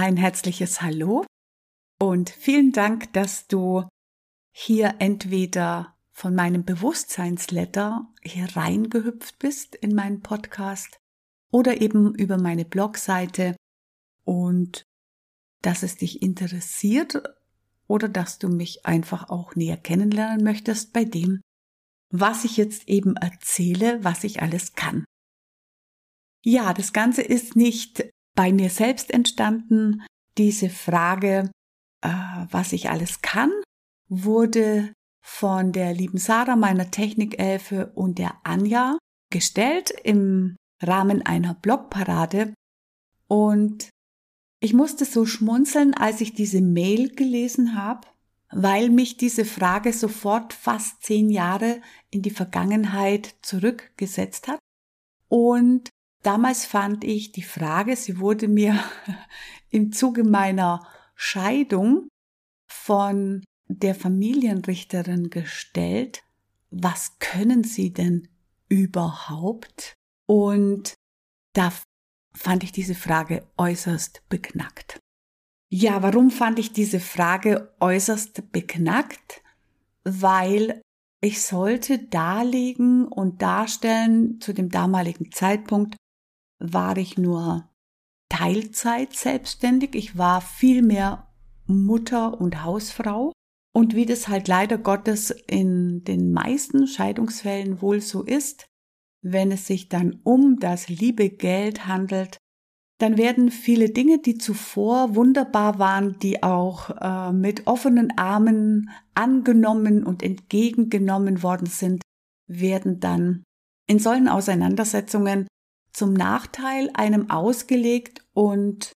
ein herzliches Hallo und vielen Dank, dass du hier entweder von meinem Bewusstseinsletter hier reingehüpft bist in meinen Podcast oder eben über meine Blogseite und dass es dich interessiert oder dass du mich einfach auch näher kennenlernen möchtest bei dem, was ich jetzt eben erzähle, was ich alles kann. Ja, das Ganze ist nicht bei mir selbst entstanden. Diese Frage, äh, was ich alles kann, wurde von der lieben Sarah, meiner Technikelfe und der Anja gestellt im Rahmen einer Blogparade. Und ich musste so schmunzeln, als ich diese Mail gelesen habe, weil mich diese Frage sofort fast zehn Jahre in die Vergangenheit zurückgesetzt hat. Und damals fand ich die Frage, sie wurde mir im Zuge meiner Scheidung von der Familienrichterin gestellt, was können Sie denn überhaupt? Und da fand ich diese Frage äußerst beknackt. Ja, warum fand ich diese Frage äußerst beknackt? Weil ich sollte darlegen und darstellen, zu dem damaligen Zeitpunkt war ich nur Teilzeit selbstständig. Ich war viel mehr Mutter und Hausfrau. Und wie das halt leider Gottes in den meisten Scheidungsfällen wohl so ist, wenn es sich dann um das liebe Geld handelt, dann werden viele Dinge, die zuvor wunderbar waren, die auch äh, mit offenen Armen angenommen und entgegengenommen worden sind, werden dann in solchen Auseinandersetzungen zum Nachteil einem ausgelegt und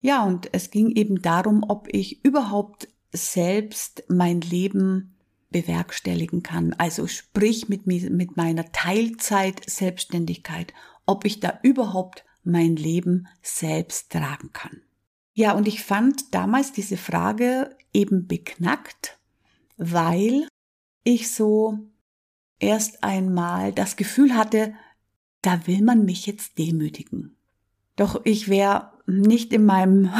ja, und es ging eben darum, ob ich überhaupt selbst mein Leben bewerkstelligen kann. Also sprich mit, mit meiner Teilzeit Selbstständigkeit, ob ich da überhaupt mein Leben selbst tragen kann. Ja, und ich fand damals diese Frage eben beknackt, weil ich so erst einmal das Gefühl hatte, da will man mich jetzt demütigen. Doch ich wäre nicht in meinem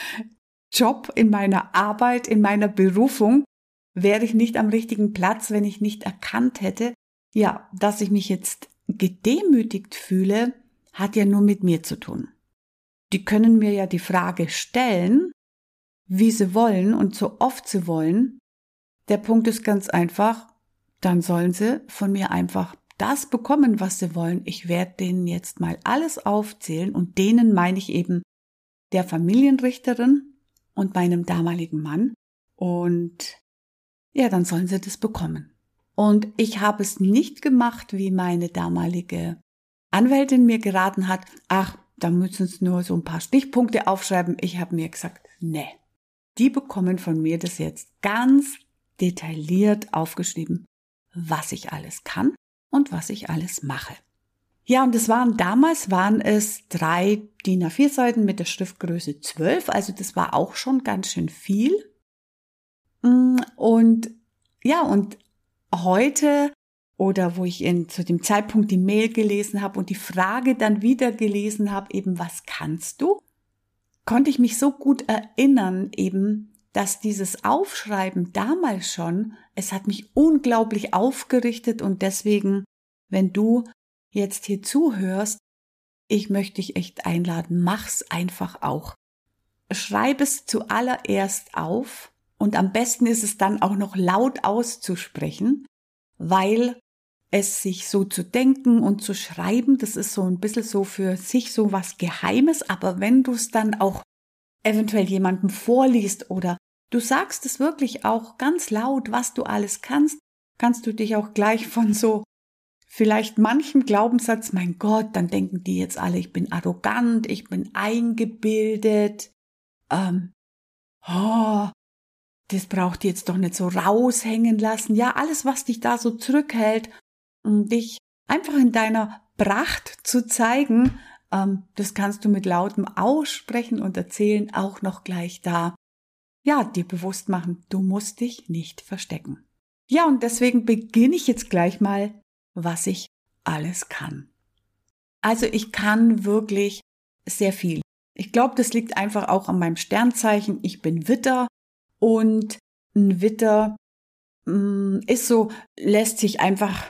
Job, in meiner Arbeit, in meiner Berufung, wäre ich nicht am richtigen Platz, wenn ich nicht erkannt hätte, ja, dass ich mich jetzt gedemütigt fühle, hat ja nur mit mir zu tun. Die können mir ja die Frage stellen, wie sie wollen und so oft sie wollen. Der Punkt ist ganz einfach, dann sollen sie von mir einfach das bekommen, was sie wollen. Ich werde denen jetzt mal alles aufzählen und denen meine ich eben der Familienrichterin und meinem damaligen Mann. Und ja, dann sollen sie das bekommen. Und ich habe es nicht gemacht, wie meine damalige Anwältin mir geraten hat. Ach, da müssen sie nur so ein paar Stichpunkte aufschreiben. Ich habe mir gesagt, nee. Die bekommen von mir das jetzt ganz detailliert aufgeschrieben, was ich alles kann und was ich alles mache. Ja, und es waren damals waren es drei DIN A4 Seiten mit der Schriftgröße 12, also das war auch schon ganz schön viel. Mm, und ja, und heute oder wo ich in, zu dem Zeitpunkt die Mail gelesen habe und die Frage dann wieder gelesen habe, eben was kannst du? Konnte ich mich so gut erinnern, eben, dass dieses Aufschreiben damals schon, es hat mich unglaublich aufgerichtet und deswegen, wenn du jetzt hier zuhörst, ich möchte dich echt einladen, mach's einfach auch. Schreib es zuallererst auf und am besten ist es dann auch noch laut auszusprechen, weil es sich so zu denken und zu schreiben, das ist so ein bisschen so für sich so was Geheimes, aber wenn du es dann auch eventuell jemandem vorliest oder du sagst es wirklich auch ganz laut, was du alles kannst, kannst du dich auch gleich von so vielleicht manchem Glaubenssatz, mein Gott, dann denken die jetzt alle, ich bin arrogant, ich bin eingebildet, ähm, oh, das braucht ihr jetzt doch nicht so raushängen lassen. Ja, alles, was dich da so zurückhält, um dich einfach in deiner Pracht zu zeigen, ähm, das kannst du mit lautem Aussprechen und Erzählen auch noch gleich da. Ja, dir bewusst machen, du musst dich nicht verstecken. Ja, und deswegen beginne ich jetzt gleich mal was ich alles kann. Also ich kann wirklich sehr viel. Ich glaube, das liegt einfach auch an meinem Sternzeichen. Ich bin Witter und ein Witter mh, mm, ist so, lässt sich einfach,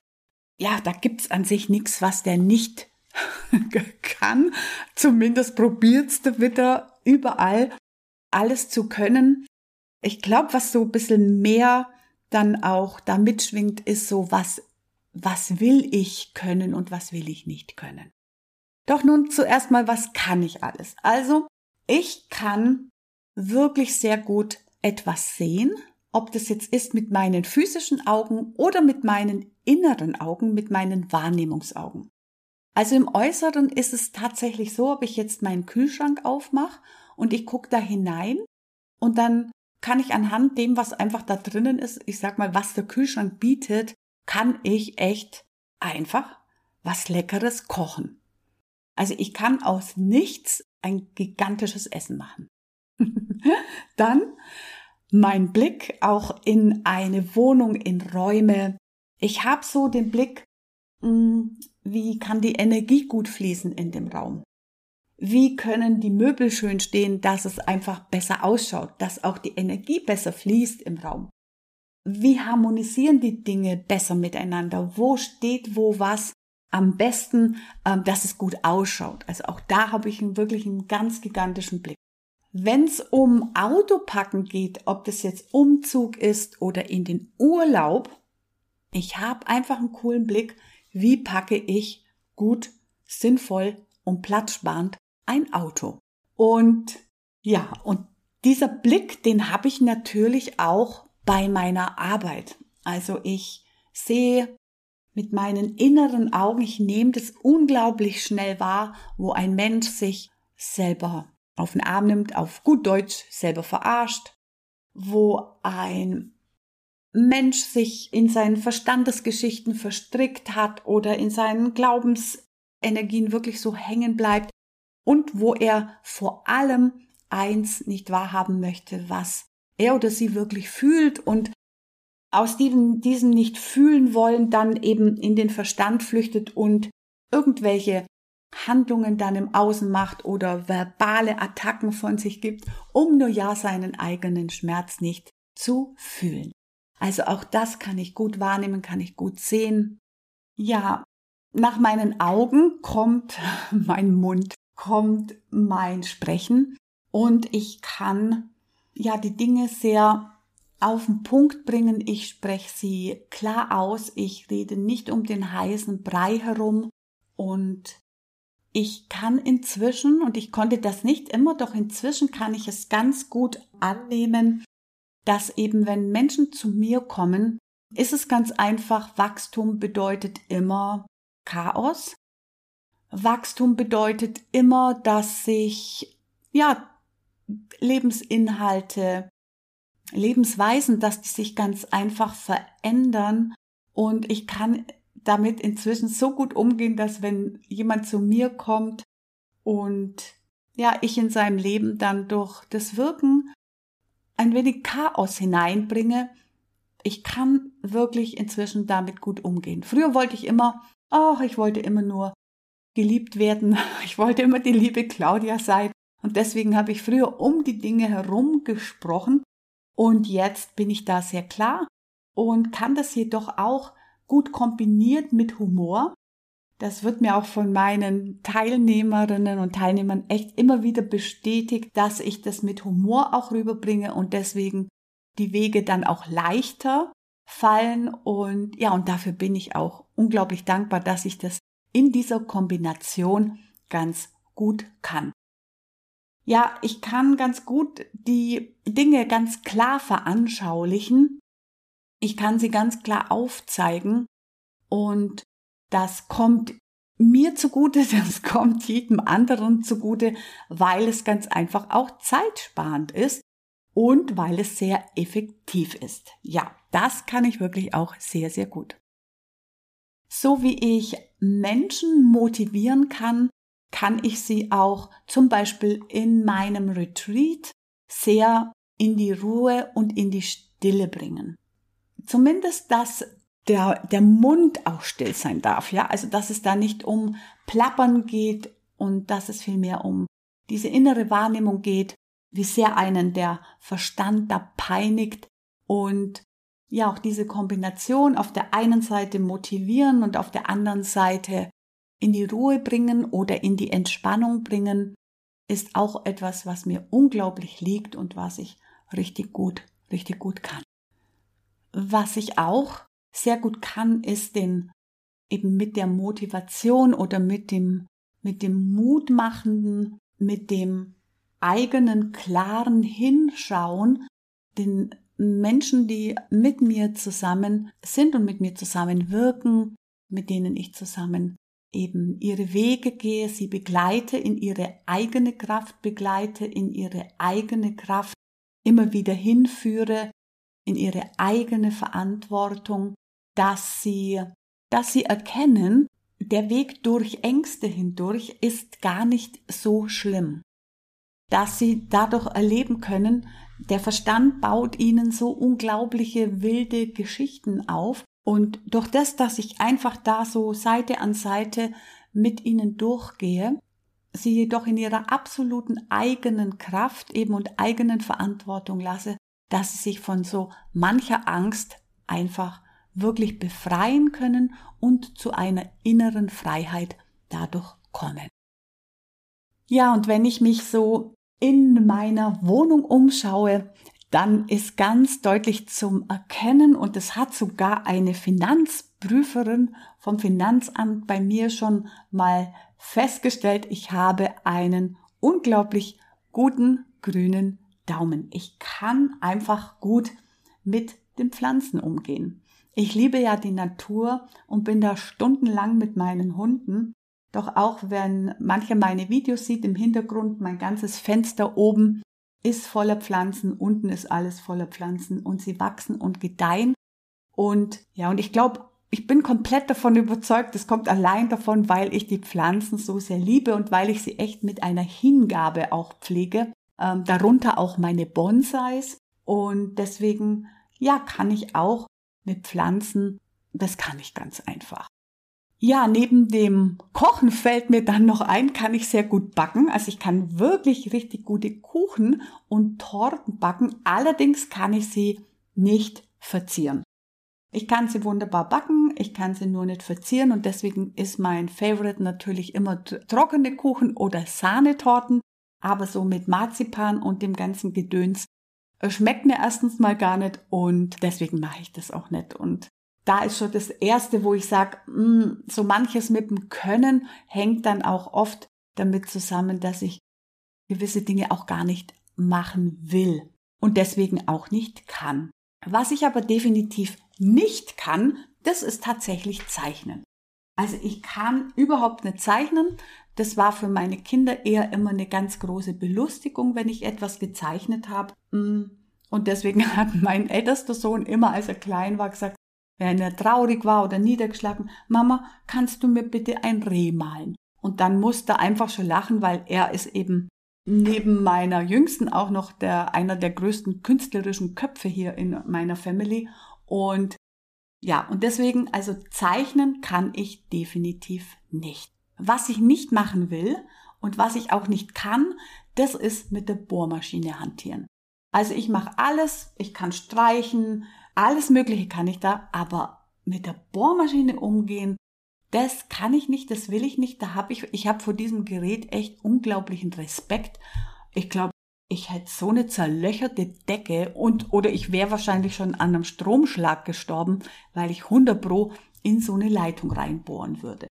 ja, da gibt's an sich nichts, was der nicht kann. Zumindest probiert's der Witter überall alles zu können. Ich glaube, was so ein bisschen mehr dann auch da mitschwingt, ist so, was, was will ich können und was will ich nicht können. Doch nun zuerst mal, was kann ich alles? Also, ich kann wirklich sehr gut etwas sehen, ob das jetzt ist mit meinen physischen Augen oder mit meinen inneren Augen, mit meinen Wahrnehmungsaugen. Also im Äußeren ist es tatsächlich so, ob ich jetzt meinen Kühlschrank aufmache und ich gucke da hinein und dann kann ich anhand dem, was einfach da drinnen ist, ich sag mal, was der Kühlschrank bietet, kann ich echt einfach was Leckeres kochen. Also ich kann aus nichts ein gigantisches Essen machen. Dann mein Blick auch in eine Wohnung, in Räume. Ich habe so den Blick, hm, wie kann die Energie gut fließen in dem Raum? Wie können die Möbel schön stehen, dass es einfach besser ausschaut, dass auch die Energie besser fließt im Raum? Wie harmonisieren die Dinge besser miteinander? Wo steht wo was? am besten, ähm, dass es gut ausschaut. Also auch da habe ich einen, wirklich einen ganz gigantischen Blick. Wenn es um Autopacken geht, ob das jetzt Umzug ist oder in den Urlaub, ich habe einfach einen coolen Blick, wie packe ich gut, sinnvoll und platzsparend ein Auto. Und ja, und dieser Blick, den habe ich natürlich auch bei meiner Arbeit. Also ich sehe mit meinen inneren Augen, ich nehme das unglaublich schnell wahr, wo ein Mensch sich selber auf den Arm nimmt, auf gut Deutsch selber verarscht, wo ein Mensch sich in seinen Verstandesgeschichten verstrickt hat oder in seinen Glaubensenergien wirklich so hängen bleibt und wo er vor allem eins nicht wahrhaben möchte, was er oder sie wirklich fühlt und aus diesem, diesem nicht fühlen wollen, dann eben in den Verstand flüchtet und irgendwelche Handlungen dann im Außen macht oder verbale Attacken von sich gibt, um nur ja seinen eigenen Schmerz nicht zu fühlen. Also auch das kann ich gut wahrnehmen, kann ich gut sehen. Ja, nach meinen Augen kommt mein Mund, kommt mein Sprechen und ich kann ja die Dinge sehr auf den Punkt bringen. Ich spreche sie klar aus. Ich rede nicht um den heißen Brei herum. Und ich kann inzwischen, und ich konnte das nicht immer, doch inzwischen kann ich es ganz gut annehmen, dass eben wenn Menschen zu mir kommen, ist es ganz einfach, Wachstum bedeutet immer Chaos. Wachstum bedeutet immer, dass sich, ja, Lebensinhalte Lebensweisen, dass die sich ganz einfach verändern und ich kann damit inzwischen so gut umgehen, dass wenn jemand zu mir kommt und ja, ich in seinem Leben dann durch das Wirken ein wenig Chaos hineinbringe, ich kann wirklich inzwischen damit gut umgehen. Früher wollte ich immer, ach, ich wollte immer nur geliebt werden. Ich wollte immer die liebe Claudia sein. Und deswegen habe ich früher um die Dinge herum gesprochen und jetzt bin ich da sehr klar und kann das jedoch auch gut kombiniert mit Humor. Das wird mir auch von meinen Teilnehmerinnen und Teilnehmern echt immer wieder bestätigt, dass ich das mit Humor auch rüberbringe und deswegen die Wege dann auch leichter fallen und ja, und dafür bin ich auch unglaublich dankbar, dass ich das in dieser Kombination ganz gut kann. Ja, ich kann ganz gut die Dinge ganz klar veranschaulichen. Ich kann sie ganz klar aufzeigen und das kommt mir zugute, das kommt jedem anderen zugute, weil es ganz einfach auch zeitsparend ist und weil es sehr effektiv ist. Ja, das kann ich wirklich auch sehr, sehr gut. So wie ich Menschen motivieren kann, kann ich sie auch zum Beispiel in meinem Retreat sehr in die Ruhe und in die Stille bringen. Zumindest, dass der, der Mund auch still sein darf, ja, also dass es da nicht um Plappern geht und dass es vielmehr um diese innere Wahrnehmung geht, wie sehr einen der Verstand da peinigt und ja auch diese Kombination auf der einen Seite motivieren und auf der anderen Seite in die Ruhe bringen oder in die Entspannung bringen, ist auch etwas, was mir unglaublich liegt und was ich richtig gut, richtig gut kann. Was ich auch sehr gut kann, ist den eben mit der Motivation oder mit dem, mit dem Mutmachenden, mit dem eigenen klaren Hinschauen, den Menschen, die mit mir zusammen sind und mit mir zusammen wirken, mit denen ich zusammen eben ihre Wege gehe, sie begleite in ihre eigene Kraft, begleite in ihre eigene Kraft, immer wieder hinführe in ihre eigene Verantwortung, dass sie, dass sie erkennen, der Weg durch Ängste hindurch ist gar nicht so schlimm. Dass sie dadurch erleben können, der Verstand baut ihnen so unglaubliche wilde Geschichten auf und durch das, dass ich einfach da so Seite an Seite mit ihnen durchgehe, sie jedoch in ihrer absoluten eigenen Kraft eben und eigenen Verantwortung lasse, dass sie sich von so mancher Angst einfach wirklich befreien können und zu einer inneren Freiheit dadurch kommen. Ja, und wenn ich mich so in meiner Wohnung umschaue, dann ist ganz deutlich zum Erkennen, und es hat sogar eine Finanzprüferin vom Finanzamt bei mir schon mal festgestellt, ich habe einen unglaublich guten grünen Daumen. Ich kann einfach gut mit den Pflanzen umgehen. Ich liebe ja die Natur und bin da stundenlang mit meinen Hunden. Doch auch wenn mancher meine Videos sieht im Hintergrund, mein ganzes Fenster oben ist voller Pflanzen, unten ist alles voller Pflanzen und sie wachsen und gedeihen. Und ja, und ich glaube, ich bin komplett davon überzeugt, es kommt allein davon, weil ich die Pflanzen so sehr liebe und weil ich sie echt mit einer Hingabe auch pflege. Ähm, darunter auch meine Bonsais. Und deswegen, ja, kann ich auch mit Pflanzen, das kann ich ganz einfach. Ja, neben dem Kochen fällt mir dann noch ein, kann ich sehr gut backen. Also ich kann wirklich richtig gute Kuchen und Torten backen. Allerdings kann ich sie nicht verzieren. Ich kann sie wunderbar backen, ich kann sie nur nicht verzieren und deswegen ist mein Favorite natürlich immer trockene Kuchen oder Sahnetorten, aber so mit Marzipan und dem ganzen Gedöns schmeckt mir erstens mal gar nicht und deswegen mache ich das auch nicht. Und da ist schon das Erste, wo ich sage, mm, so manches mit dem Können hängt dann auch oft damit zusammen, dass ich gewisse Dinge auch gar nicht machen will und deswegen auch nicht kann. Was ich aber definitiv nicht kann, das ist tatsächlich zeichnen. Also ich kann überhaupt nicht zeichnen. Das war für meine Kinder eher immer eine ganz große Belustigung, wenn ich etwas gezeichnet habe. Mm. Und deswegen hat mein ältester Sohn immer, als er klein war, gesagt, wenn er traurig war oder niedergeschlagen, Mama, kannst du mir bitte ein Reh malen? Und dann musste er einfach schon lachen, weil er ist eben neben meiner Jüngsten auch noch der, einer der größten künstlerischen Köpfe hier in meiner Family. Und ja, und deswegen, also zeichnen kann ich definitiv nicht. Was ich nicht machen will und was ich auch nicht kann, das ist mit der Bohrmaschine hantieren. Also ich mache alles, ich kann streichen, alles Mögliche kann ich da, aber mit der Bohrmaschine umgehen, das kann ich nicht, das will ich nicht. Da habe ich, ich habe vor diesem Gerät echt unglaublichen Respekt. Ich glaube, ich hätte so eine zerlöcherte Decke und oder ich wäre wahrscheinlich schon an einem Stromschlag gestorben, weil ich 100 pro in so eine Leitung reinbohren würde.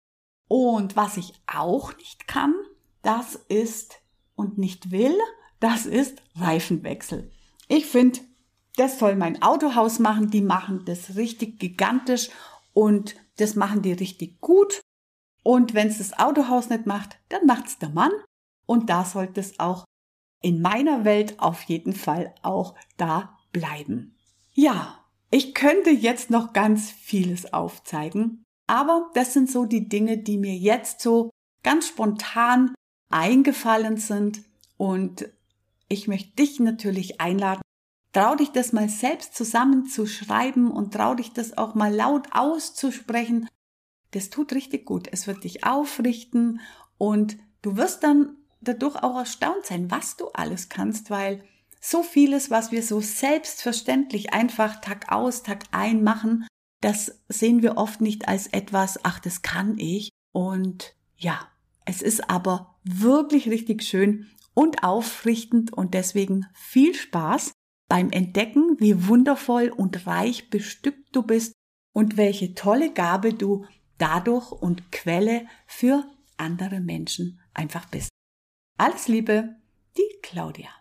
Und was ich auch nicht kann, das ist und nicht will, das ist Reifenwechsel. Ich finde, das soll mein Autohaus machen. Die machen das richtig gigantisch und das machen die richtig gut. Und wenn es das Autohaus nicht macht, dann macht's der Mann. Und da sollte es auch in meiner Welt auf jeden Fall auch da bleiben. Ja, ich könnte jetzt noch ganz vieles aufzeigen, aber das sind so die Dinge, die mir jetzt so ganz spontan eingefallen sind und ich möchte dich natürlich einladen, Trau dich das mal selbst zusammenzuschreiben und trau dich das auch mal laut auszusprechen. Das tut richtig gut. Es wird dich aufrichten und du wirst dann dadurch auch erstaunt sein, was du alles kannst, weil so vieles, was wir so selbstverständlich einfach Tag aus, Tag ein machen, das sehen wir oft nicht als etwas, ach, das kann ich. Und ja, es ist aber wirklich richtig schön und aufrichtend und deswegen viel Spaß beim Entdecken, wie wundervoll und reich bestückt du bist und welche tolle Gabe du dadurch und Quelle für andere Menschen einfach bist. Alles Liebe, die Claudia.